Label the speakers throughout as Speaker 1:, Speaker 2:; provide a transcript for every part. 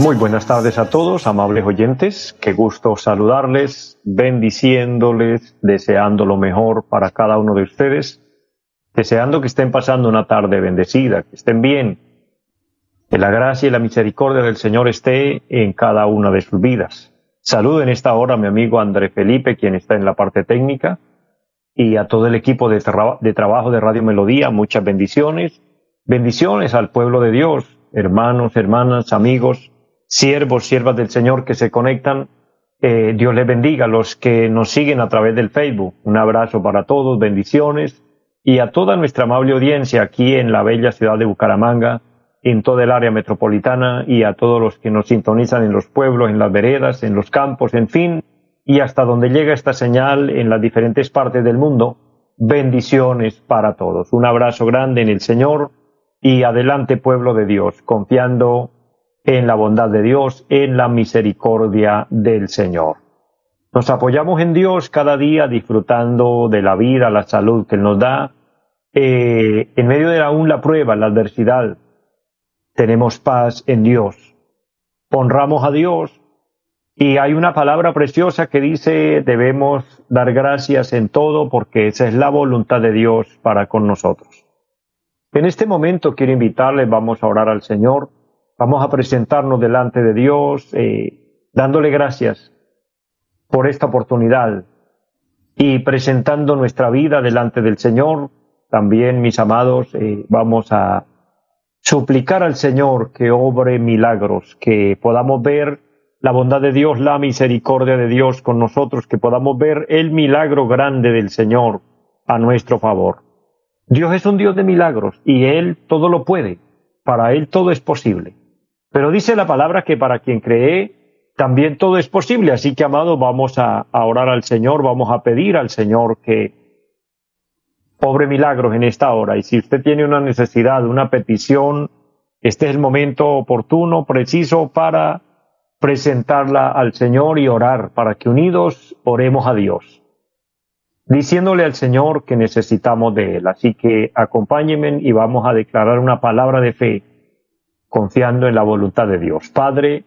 Speaker 1: muy buenas tardes a todos, amables oyentes. Qué gusto saludarles, bendiciéndoles, deseando lo mejor para cada uno de ustedes, deseando que estén pasando una tarde bendecida, que estén bien, que la gracia y la misericordia del Señor esté en cada una de sus vidas. Saludo en esta hora a mi amigo André Felipe, quien está en la parte técnica, y a todo el equipo de trabajo de Radio Melodía, muchas bendiciones. Bendiciones al pueblo de Dios, hermanos, hermanas, amigos, siervos, siervas del Señor que se conectan. Eh, Dios les bendiga a los que nos siguen a través del Facebook. Un abrazo para todos, bendiciones y a toda nuestra amable audiencia aquí en la bella ciudad de Bucaramanga, en toda el área metropolitana y a todos los que nos sintonizan en los pueblos, en las veredas, en los campos, en fin, y hasta donde llega esta señal en las diferentes partes del mundo. Bendiciones para todos. Un abrazo grande en el Señor y adelante pueblo de Dios, confiando en la bondad de Dios, en la misericordia del Señor. Nos apoyamos en Dios cada día disfrutando de la vida, la salud que nos da. Eh, en medio de aún la prueba, la adversidad, tenemos paz en Dios. Honramos a Dios y hay una palabra preciosa que dice debemos dar gracias en todo porque esa es la voluntad de Dios para con nosotros. En este momento quiero invitarles, vamos a orar al Señor, vamos a presentarnos delante de Dios, eh, dándole gracias por esta oportunidad y presentando nuestra vida delante del Señor. También, mis amados, eh, vamos a suplicar al Señor que obre milagros, que podamos ver la bondad de Dios, la misericordia de Dios con nosotros, que podamos ver el milagro grande del Señor a nuestro favor. Dios es un Dios de milagros y Él todo lo puede. Para Él todo es posible. Pero dice la palabra que para quien cree, también todo es posible. Así que, amado, vamos a, orar al Señor, vamos a pedir al Señor que obre milagros en esta hora. Y si usted tiene una necesidad, una petición, este es el momento oportuno, preciso para presentarla al Señor y orar, para que unidos oremos a Dios diciéndole al Señor que necesitamos de Él. Así que acompáñenme y vamos a declarar una palabra de fe, confiando en la voluntad de Dios. Padre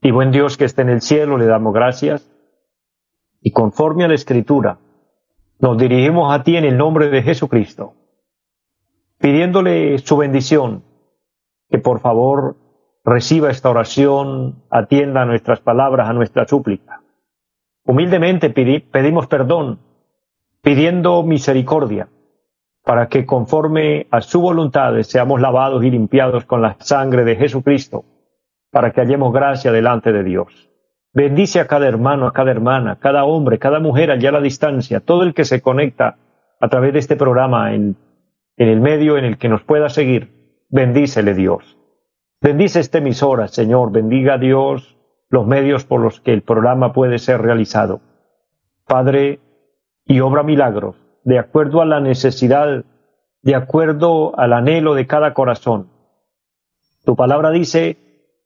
Speaker 1: y buen Dios que esté en el cielo, le damos gracias y conforme a la Escritura, nos dirigimos a ti en el nombre de Jesucristo, pidiéndole su bendición, que por favor reciba esta oración, atienda a nuestras palabras, a nuestra súplica. Humildemente pedimos perdón pidiendo misericordia, para que conforme a su voluntad seamos lavados y limpiados con la sangre de Jesucristo, para que hallemos gracia delante de Dios. Bendice a cada hermano, a cada hermana, cada hombre, cada mujer allá a la distancia, todo el que se conecta a través de este programa en, el medio en el que nos pueda seguir. Bendícele Dios. Bendice esta emisora, Señor. Bendiga a Dios los medios por los que el programa puede ser realizado. Padre, y obra milagros, de acuerdo a la necesidad, de acuerdo al anhelo de cada corazón. Tu palabra dice,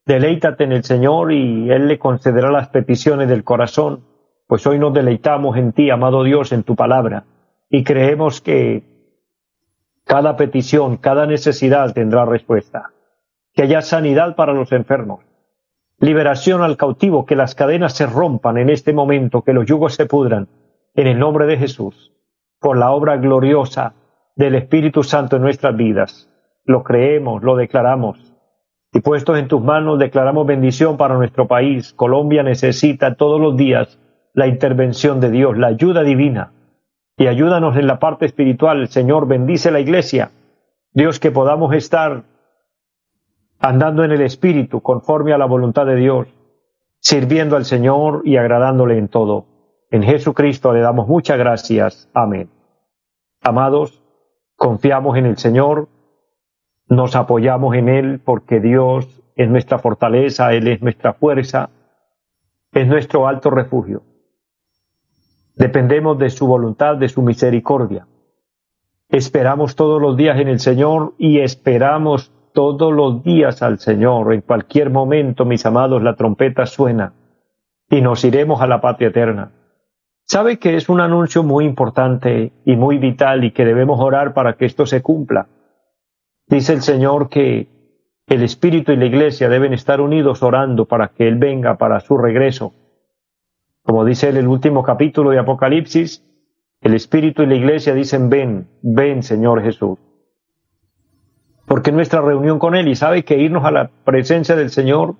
Speaker 1: deleítate en el Señor y Él le concederá las peticiones del corazón, pues hoy nos deleitamos en ti, amado Dios, en tu palabra, y creemos que cada petición, cada necesidad tendrá respuesta. Que haya sanidad para los enfermos, liberación al cautivo, que las cadenas se rompan en este momento, que los yugos se pudran, en el nombre de Jesús, por la obra gloriosa del Espíritu Santo en nuestras vidas. Lo creemos, lo declaramos. Y puestos en tus manos, declaramos bendición para nuestro país. Colombia necesita todos los días la intervención de Dios, la ayuda divina. Y ayúdanos en la parte espiritual. Señor, bendice la iglesia. Dios, que podamos estar andando en el Espíritu conforme a la voluntad de Dios, sirviendo al Señor y agradándole en todo. En Jesucristo le damos muchas gracias. Amén. Amados, confiamos en el Señor nos apoyamos en Él porque Dios es nuestra fortaleza, Él es nuestra fuerza, es nuestro alto refugio. Dependemos de su voluntad, de su misericordia. Esperamos todos los días en el Señor y esperamos todos los días al Señor. En cualquier momento, mis amados, la trompeta suena y nos iremos a la patria eterna. ¿Sabe que es un anuncio muy importante y muy vital y que debemos orar para que esto se cumpla? Dice el Señor que el Espíritu y la Iglesia deben estar unidos orando para que Él venga para su regreso. Como dice en el último capítulo de Apocalipsis, el Espíritu y la Iglesia dicen, ven, ven Señor Jesús. Porque nuestra reunión con Él, y sabe que irnos a la presencia del Señor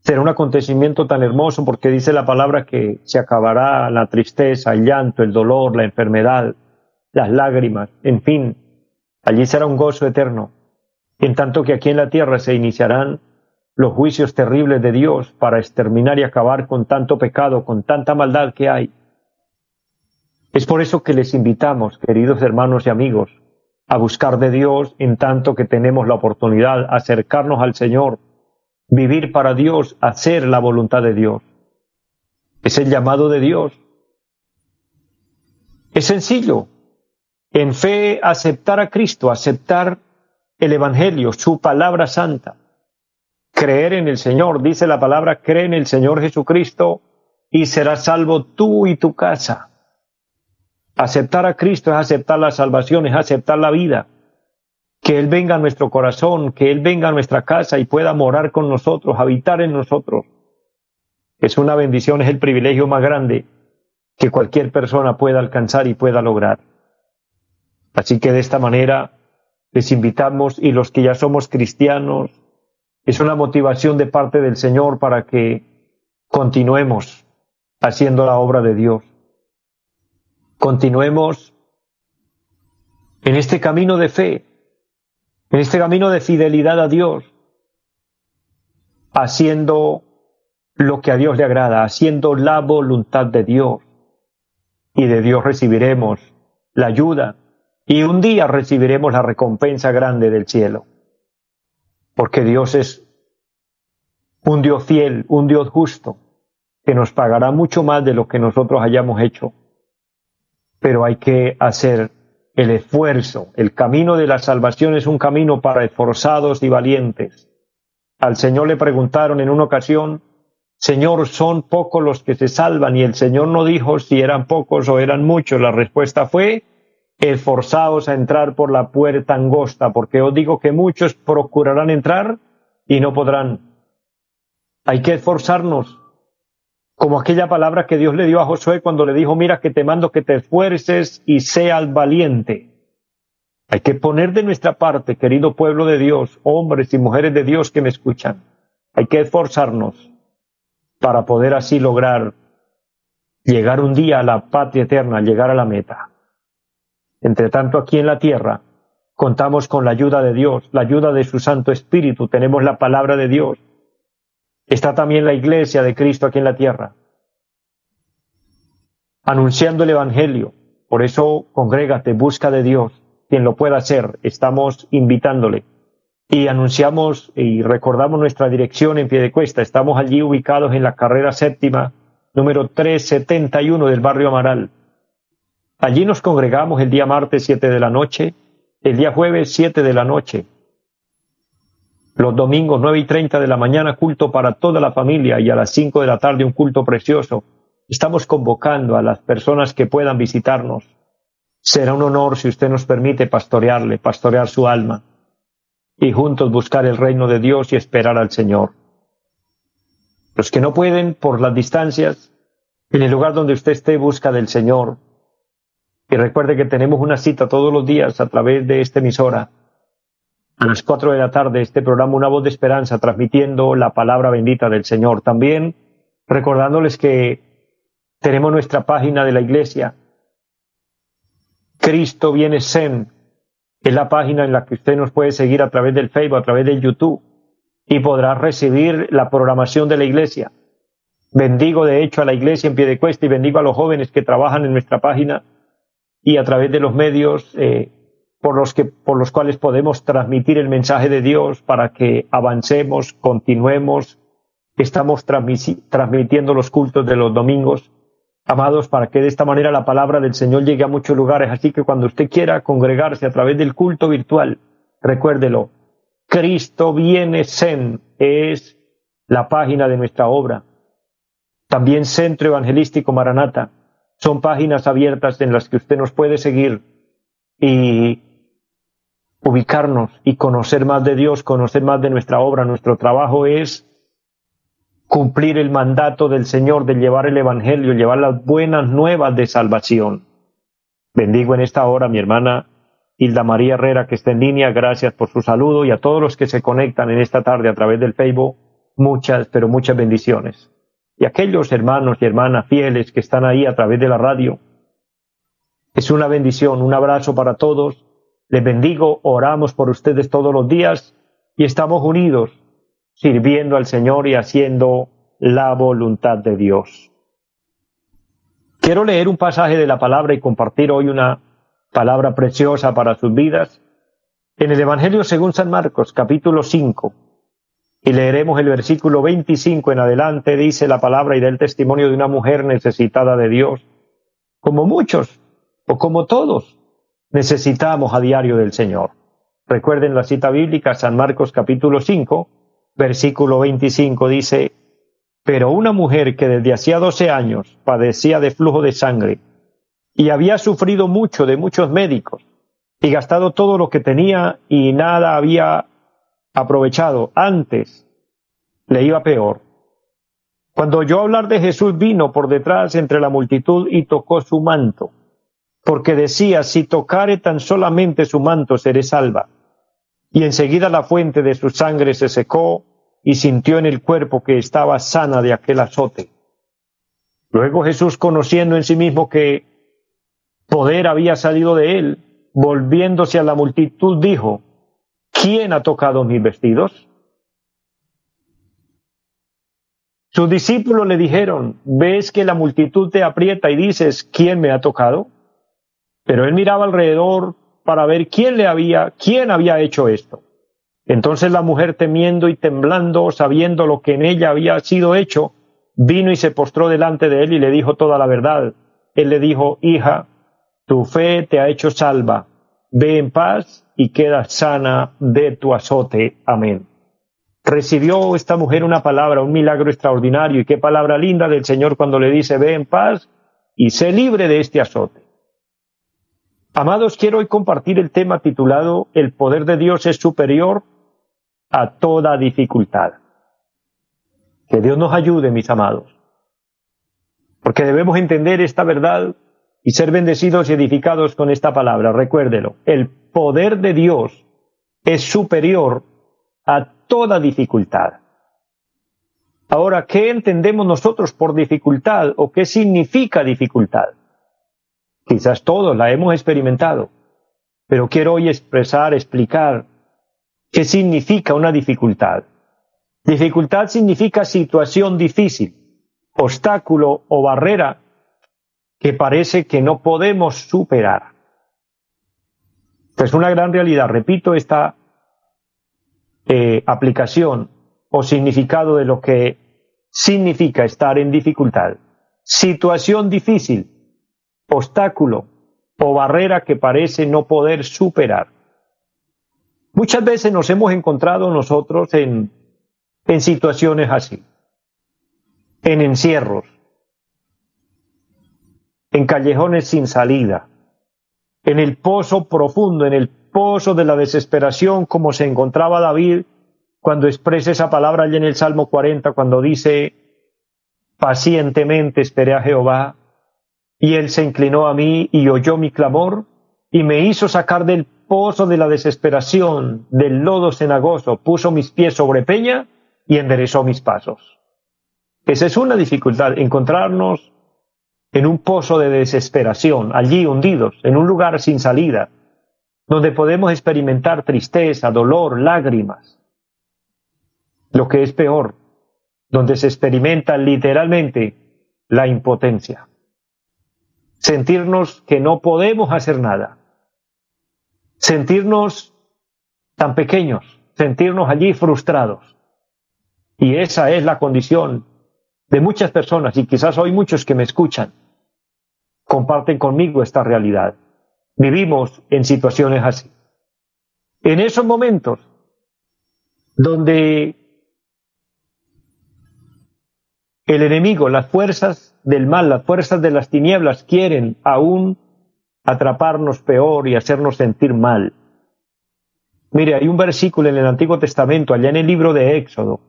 Speaker 1: será un acontecimiento tan hermoso porque dice la palabra que se acabará la tristeza, el llanto, el dolor, la enfermedad, las lágrimas, en fin, Allí será un gozo eterno, en tanto que aquí en la tierra se iniciarán los juicios terribles de Dios para exterminar y acabar con tanto pecado, con tanta maldad que hay. Es por eso que les invitamos, queridos hermanos y amigos, a buscar de Dios en tanto que tenemos la oportunidad, acercarnos al Señor, vivir para Dios, hacer la voluntad de Dios. Es el llamado de Dios. Es sencillo, en fe aceptar a Cristo, aceptar el Evangelio, su palabra santa, creer en el Señor, dice la palabra, cree en el Señor Jesucristo y serás salvo tú y tu casa. Aceptar a Cristo es aceptar la salvación, es aceptar la vida. Que Él venga a nuestro corazón, que Él venga a nuestra casa y pueda morar con nosotros, habitar en nosotros. Es una bendición, es el privilegio más grande que cualquier persona pueda alcanzar y pueda lograr. Así que de esta manera les invitamos y los que ya somos cristianos, es una motivación de parte del Señor para que continuemos haciendo la obra de Dios. Continuemos en este camino de fe, en este camino de fidelidad a Dios, haciendo lo que a Dios le agrada, haciendo la voluntad de Dios. Y de Dios recibiremos la ayuda, y un día recibiremos la recompensa grande del cielo. Porque Dios es un Dios fiel, un Dios justo, que nos pagará mucho más de lo que nosotros hayamos hecho. Pero hay que hacer el esfuerzo. El camino de la salvación es un camino para esforzados y valientes. Al Señor le preguntaron en una ocasión, Señor, son pocos los que se salvan, y el Señor no dijo si eran pocos o eran muchos. La respuesta fue, esforzaos a entrar por la puerta angosta, porque os digo que muchos procurarán entrar y no podrán. Hay que esforzarnos, como aquella palabra que Dios le dio a Josué cuando le dijo, mira que te mando que te esfuerces y seas valiente. Hay que poner de nuestra parte, querido pueblo de Dios, hombres y mujeres de Dios que me escuchan. Hay que esforzarnos para poder así lograr llegar un día a la patria eterna, llegar a la meta. Entre tanto, aquí en la tierra contamos con la ayuda de Dios, la ayuda de su Santo Espíritu, tenemos la palabra de Dios. Está también la iglesia de Cristo aquí en la tierra, anunciando el Evangelio. Por eso, congrégate, busca de Dios, quien lo pueda hacer, estamos invitándole. Y anunciamos y recordamos nuestra dirección en pie de cuesta. Estamos allí ubicados en la carrera séptima, número 371 del barrio Amaral Allí nos congregamos el día martes 7 de la noche, el día jueves 7 de la noche, los domingos 9 y 30 de la mañana culto para toda la familia y a las 5 de la tarde un culto precioso. Estamos convocando a las personas que puedan visitarnos. Será un honor si usted nos permite pastorearle, pastorear su alma y juntos buscar el reino de Dios y esperar al Señor. Los que no pueden por las distancias, en el lugar donde usted esté, busca del Señor, y recuerde que tenemos una cita todos los días a través de esta emisora. A las cuatro de la tarde, este programa Una Voz de Esperanza, transmitiendo la palabra bendita del Señor. También recordándoles que tenemos nuestra página de la iglesia. Cristo viene Zen. Es la página en la que usted nos puede seguir a través del Facebook, a través del YouTube, y podrá recibir la programación de la iglesia. Bendigo de hecho a la iglesia en pie de cuesta y bendigo a los jóvenes que trabajan en nuestra página y a través de los medios eh, por los, que, por los cuales podemos transmitir el mensaje de Dios para que avancemos, continuemos. Estamos transmitiendo los cultos de los domingos, amados, para que de esta manera la palabra del Señor llegue a muchos lugares. Así que cuando usted quiera congregarse a través del culto virtual, recuérdelo, Cristo viene Zen es la página de nuestra obra. También Centro Evangelístico Maranata. Son páginas abiertas en las que usted nos puede seguir y ubicarnos y conocer más de Dios, conocer más de nuestra obra. Nuestro trabajo es cumplir el mandato del Señor de llevar el Evangelio, llevar las buenas nuevas de salvación. Bendigo en esta hora a mi hermana Hilda María Herrera que está en línea, gracias por su saludo y a todos los que se conectan en esta tarde a través del Facebook, muchas, pero muchas bendiciones. Y aquellos hermanos y hermanas fieles que están ahí a través de la radio, es una bendición, un abrazo para todos les bendigo, oramos por ustedes todos los días y estamos unidos sirviendo al Señor y haciendo la voluntad de Dios. Quiero leer un pasaje de la palabra y compartir hoy una palabra preciosa para sus vidas en el Evangelio según San Marcos, capítulo 5. Y leeremos el versículo 25 en adelante, dice la palabra y da el testimonio de una mujer necesitada de Dios, como muchos o como todos necesitamos a diario del Señor. Recuerden la cita bíblica, San Marcos capítulo 5, versículo 25 dice, pero una mujer que desde hacía doce años padecía de flujo de sangre y había sufrido mucho de muchos médicos y gastado todo lo que tenía y nada había aprovechado antes, le iba peor. Cuando oyó hablar de Jesús vino por detrás entre la multitud y tocó su manto porque decía, si tocare tan solamente su manto seré salva. Y enseguida la fuente de su sangre se secó y sintió en el cuerpo que estaba sana de aquel azote. Luego Jesús, conociendo en sí mismo que poder había salido de él, volviéndose a la multitud, dijo, ¿quién ha tocado mis vestidos? Sus discípulos le dijeron, ¿ves que la multitud te aprieta y dices, ¿quién me ha tocado? Pero él miraba alrededor para ver quién le había, quién había hecho esto. Entonces la mujer temiendo y temblando, sabiendo lo que en ella había sido hecho, vino y se postró delante de él y le dijo toda la verdad. Él le dijo, hija, tu fe te ha hecho salva, ve en paz y queda sana de tu azote. Amén. Recibió esta mujer una palabra, un milagro extraordinario, y qué palabra linda del Señor cuando le dice, ve en paz y sé libre de este azote. Amados, quiero hoy compartir el tema titulado El poder de Dios es superior a toda dificultad. Que Dios nos ayude, mis amados. Porque debemos entender esta verdad y ser bendecidos y edificados con esta palabra. Recuérdelo, el poder de Dios es superior a toda dificultad. Ahora, ¿qué entendemos nosotros por dificultad o qué significa dificultad? Quizás todos la hemos experimentado, pero quiero hoy expresar, explicar qué significa una dificultad. Dificultad significa situación difícil, obstáculo o barrera que parece que no podemos superar. Es una gran realidad. Repito esta eh, aplicación o significado de lo que significa estar en dificultad. Situación difícil, obstáculo o barrera que parece no poder superar. Muchas veces nos hemos encontrado nosotros en, situaciones así, en encierros, en callejones sin salida, en el pozo profundo, en el pozo de la desesperación, como se encontraba David cuando expresa esa palabra allí en el Salmo 40, cuando dice, pacientemente esperé a Jehová, y él se inclinó a mí y oyó mi clamor y me hizo sacar del pozo de la desesperación, del lodo cenagoso, puso mis pies sobre peña y enderezó mis pasos. Esa es una dificultad, encontrarnos en un pozo de desesperación, allí hundidos, en un lugar sin salida, donde podemos experimentar tristeza, dolor, lágrimas. Lo que es peor, donde se experimenta literalmente la impotencia sentirnos que no podemos hacer nada. sentirnos tan pequeños, sentirnos allí frustrados. Y esa es la condición de muchas personas, y quizás hoy muchos que me escuchan, comparten conmigo esta realidad. Vivimos en situaciones así. En esos momentos donde el enemigo, las fuerzas del mal, las fuerzas de las tinieblas quieren aún atraparnos peor y hacernos sentir mal. Mire, hay un versículo en el Antiguo Testamento, allá en el libro de Éxodo,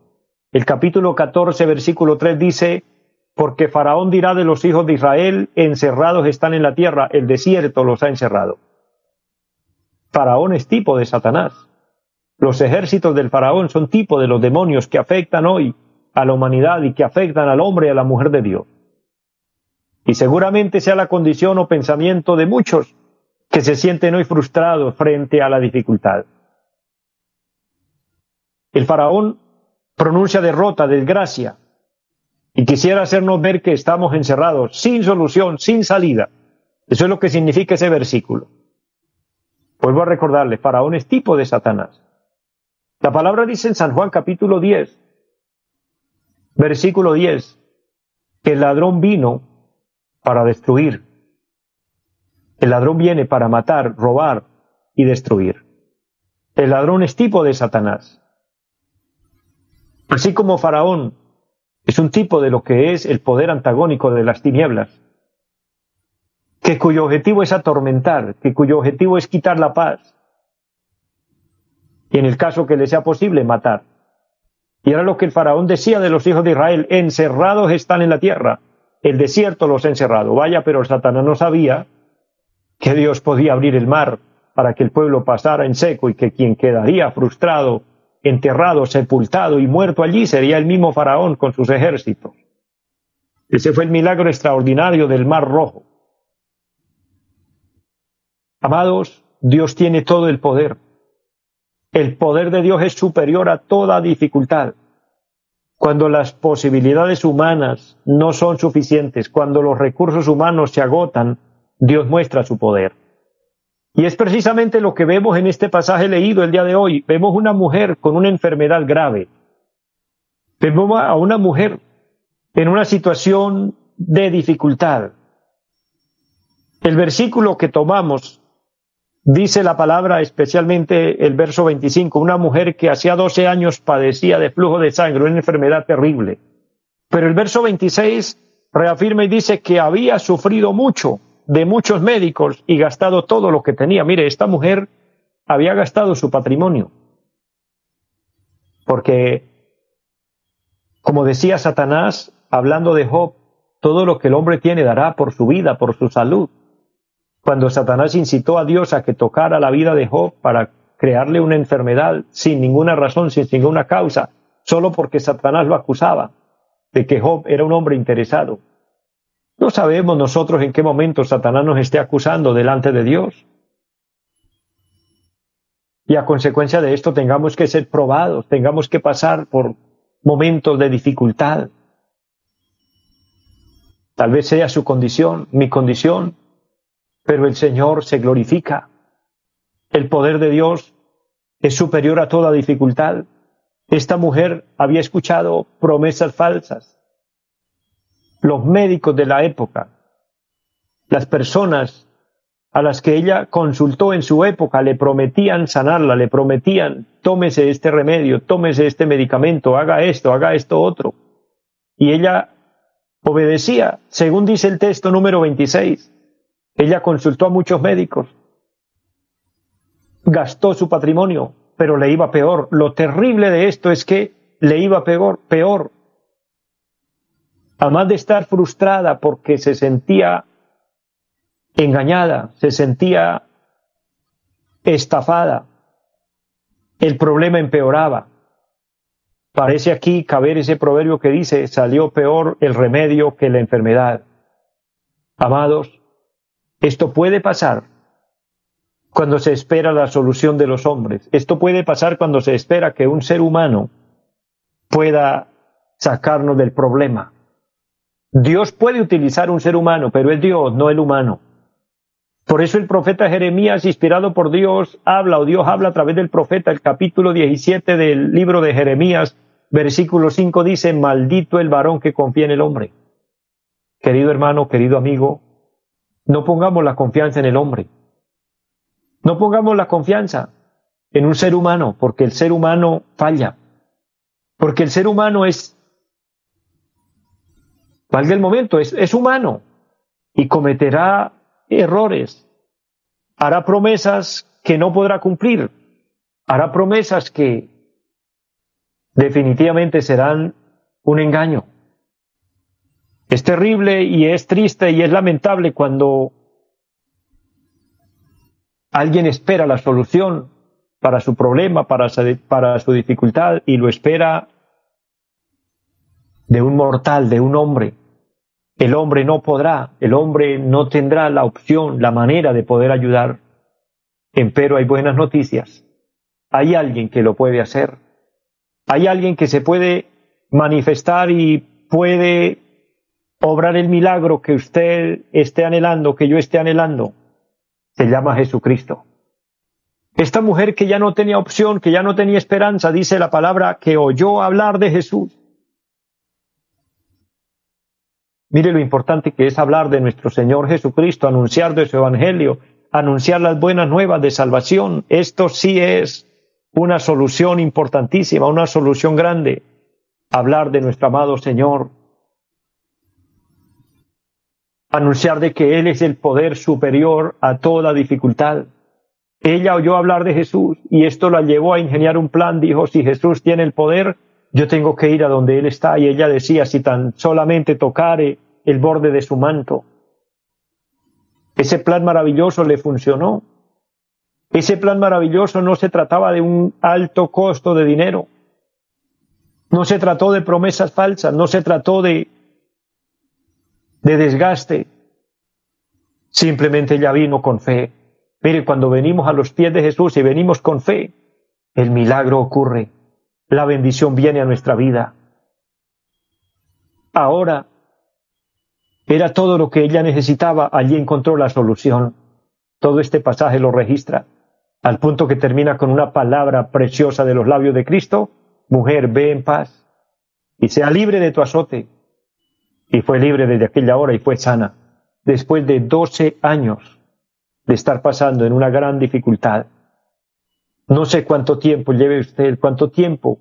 Speaker 1: el capítulo 14, versículo 3 dice, porque Faraón dirá de los hijos de Israel, encerrados están en la tierra, el desierto los ha encerrado. Faraón es tipo de Satanás. Los ejércitos del Faraón son tipo de los demonios que afectan hoy a la humanidad y que afectan al hombre y a la mujer de Dios. Y seguramente sea la condición o pensamiento de muchos que se sienten hoy frustrados frente a la dificultad. El faraón pronuncia derrota, desgracia, y quisiera hacernos ver que estamos encerrados, sin solución, sin salida. Eso es lo que significa ese versículo. Vuelvo a recordarle, Faraón es tipo de Satanás. La palabra dice en San Juan capítulo 10, versículo 10, que el ladrón vino para destruir. El ladrón viene para matar, robar y destruir. El ladrón es tipo de Satanás. Así como Faraón es un tipo de lo que es el poder antagónico de las tinieblas, que cuyo objetivo es atormentar, que cuyo objetivo es quitar la paz, y en el caso que le sea posible, matar. Y era lo que el faraón decía de los hijos de Israel, encerrados están en la tierra, el desierto los ha encerrado. Vaya, pero Satanás no sabía que Dios podía abrir el mar para que el pueblo pasara en seco y que quien quedaría frustrado, enterrado, sepultado y muerto allí sería el mismo faraón con sus ejércitos. Ese fue el milagro extraordinario del mar rojo. Amados, Dios tiene todo el poder. El poder de Dios es superior a toda dificultad. Cuando las posibilidades humanas no son suficientes, cuando los recursos humanos se agotan, Dios muestra su poder. Y es precisamente lo que vemos en este pasaje leído el día de hoy. Vemos una mujer con una enfermedad grave. Vemos a una mujer en una situación de dificultad. El versículo que tomamos Dice la palabra, especialmente el verso 25, una mujer que hacía 12 años padecía de flujo de sangre, una enfermedad terrible. Pero el verso 26 reafirma y dice que había sufrido mucho de muchos médicos y gastado todo lo que tenía. Mire, esta mujer había gastado su patrimonio. Porque, como decía Satanás, hablando de Job, todo lo que el hombre tiene dará por su vida, por su salud cuando Satanás incitó a Dios a que tocara la vida de Job para crearle una enfermedad sin ninguna razón, sin ninguna causa, solo porque Satanás lo acusaba de que Job era un hombre interesado. No sabemos nosotros en qué momento Satanás nos esté acusando delante de Dios. Y a consecuencia de esto tengamos que ser probados, tengamos que pasar por momentos de dificultad. Tal vez sea su condición, mi condición, pero el Señor se glorifica. El poder de Dios es superior a toda dificultad. Esta mujer había escuchado promesas falsas. Los médicos de la época, las personas a las que ella consultó en su época, le prometían sanarla, le prometían, tómese este remedio, tómese este medicamento, haga esto, haga esto otro. Y ella obedecía, según dice el texto número 26. Ella consultó a muchos médicos, gastó su patrimonio, pero le iba peor. Lo terrible de esto es que le iba peor, peor. Además de estar frustrada porque se sentía engañada, se sentía estafada, el problema empeoraba. Parece aquí caber ese proverbio que dice, salió peor el remedio que la enfermedad. Amados, esto puede pasar cuando se espera la solución de los hombres. Esto puede pasar cuando se espera que un ser humano pueda sacarnos del problema. Dios puede utilizar un ser humano, pero es Dios, no el humano. Por eso el profeta Jeremías, inspirado por Dios, habla, o Dios habla a través del profeta, el capítulo 17 del libro de Jeremías, versículo 5 dice, maldito el varón que confía en el hombre. Querido hermano, querido amigo, no pongamos la confianza en el hombre. No pongamos la confianza en un ser humano, porque el ser humano falla. Porque el ser humano es, valga el momento, es, es humano y cometerá errores. Hará promesas que no podrá cumplir. Hará promesas que definitivamente serán un engaño. Es terrible y es triste y es lamentable cuando alguien espera la solución para su problema, para su, dificultad y lo espera de un mortal, de un hombre. El hombre no podrá, el hombre no tendrá la opción, la manera de poder ayudar. Empero hay buenas noticias. Hay alguien que lo puede hacer. Hay alguien que se puede manifestar y puede obrar el milagro que usted esté anhelando, que yo esté anhelando, se llama Jesucristo. Esta mujer que ya no tenía opción, que ya no tenía esperanza, dice la palabra que oyó hablar de Jesús. Mire lo importante que es hablar de nuestro Señor Jesucristo, anunciar de su Evangelio, anunciar las buenas nuevas de salvación. Esto sí es una solución importantísima, una solución grande. Hablar de nuestro amado Señor, anunciar de que Él es el poder superior a toda dificultad. Ella oyó hablar de Jesús y esto la llevó a ingeniar un plan. Dijo, si Jesús tiene el poder, yo tengo que ir a donde Él está. Y ella decía, si tan solamente tocare el borde de su manto. Ese plan maravilloso le funcionó. Ese plan maravilloso no se trataba de un alto costo de dinero. No se trató de promesas falsas, no se trató de de desgaste. Simplemente ella vino con fe. Mire, cuando venimos a los pies de Jesús y venimos con fe, el milagro ocurre. La bendición viene a nuestra vida. Ahora era todo lo que ella necesitaba, allí encontró la solución. Todo este pasaje lo registra, al punto que termina con una palabra preciosa de los labios de Cristo, mujer, ve en paz y sea libre de tu azote y fue libre desde aquella hora y fue sana, después de doce años de estar pasando en una gran dificultad. No sé cuánto tiempo lleve usted, cuánto tiempo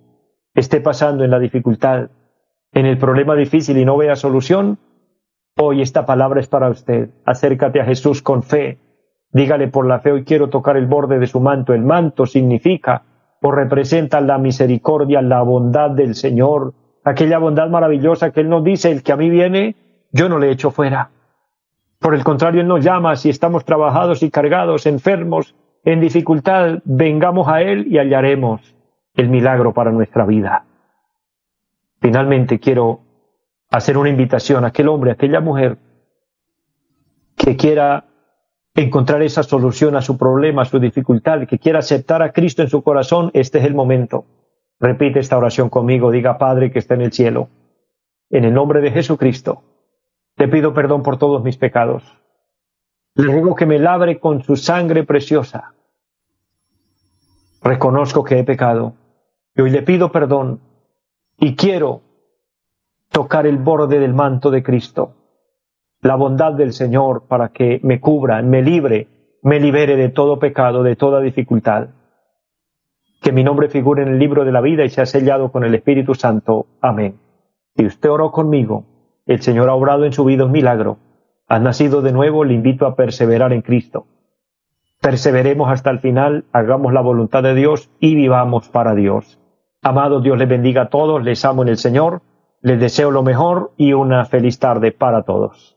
Speaker 1: esté pasando en la dificultad, en el problema difícil y no vea solución. Hoy esta palabra es para usted. Acércate a Jesús con fe. Dígale por la fe, hoy quiero tocar el borde de su manto. El manto significa o representa la misericordia, la bondad del Señor, aquella bondad maravillosa que Él nos dice, el que a mí viene, yo no le echo fuera. Por el contrario, Él nos llama, si estamos trabajados y cargados, enfermos, en dificultad, vengamos a Él y hallaremos el milagro para nuestra vida. Finalmente quiero hacer una invitación a aquel hombre, a aquella mujer que quiera encontrar esa solución a su problema, a su dificultad, que quiera aceptar a Cristo en su corazón, este es el momento. Repite esta oración conmigo, diga Padre que está en el cielo, en el nombre de Jesucristo, te pido perdón por todos mis pecados. Le ruego que me labre con su sangre preciosa. Reconozco que he pecado y hoy le pido perdón y quiero tocar el borde del manto de Cristo, la bondad del Señor para que me cubra, me libre, me libere de todo pecado, de toda dificultad que mi nombre figure en el libro de la vida y sea sellado con el Espíritu Santo. Amén. Si usted oró conmigo, el Señor ha obrado en su vida un milagro. Ha nacido de nuevo, le invito a perseverar en Cristo. Perseveremos hasta el final, hagamos la voluntad de Dios y vivamos para Dios. Amados, Dios les bendiga a todos, les amo en el Señor, les deseo lo mejor y una feliz tarde para todos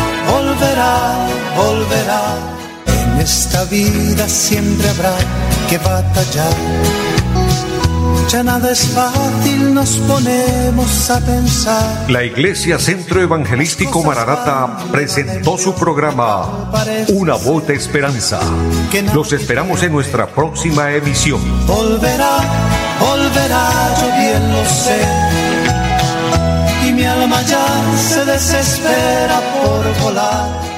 Speaker 2: volverá, volverá En esta vida siempre habrá que batallar. Ya nada es fácil, nos ponemos a pensar.
Speaker 3: La Iglesia Centro Evangelístico Mararata presentó su programa Una voz de esperanza. Los esperamos en nuestra próxima emisión.
Speaker 2: Volverá, volverá, yo bien lo sé. Alma ya se desespera por volar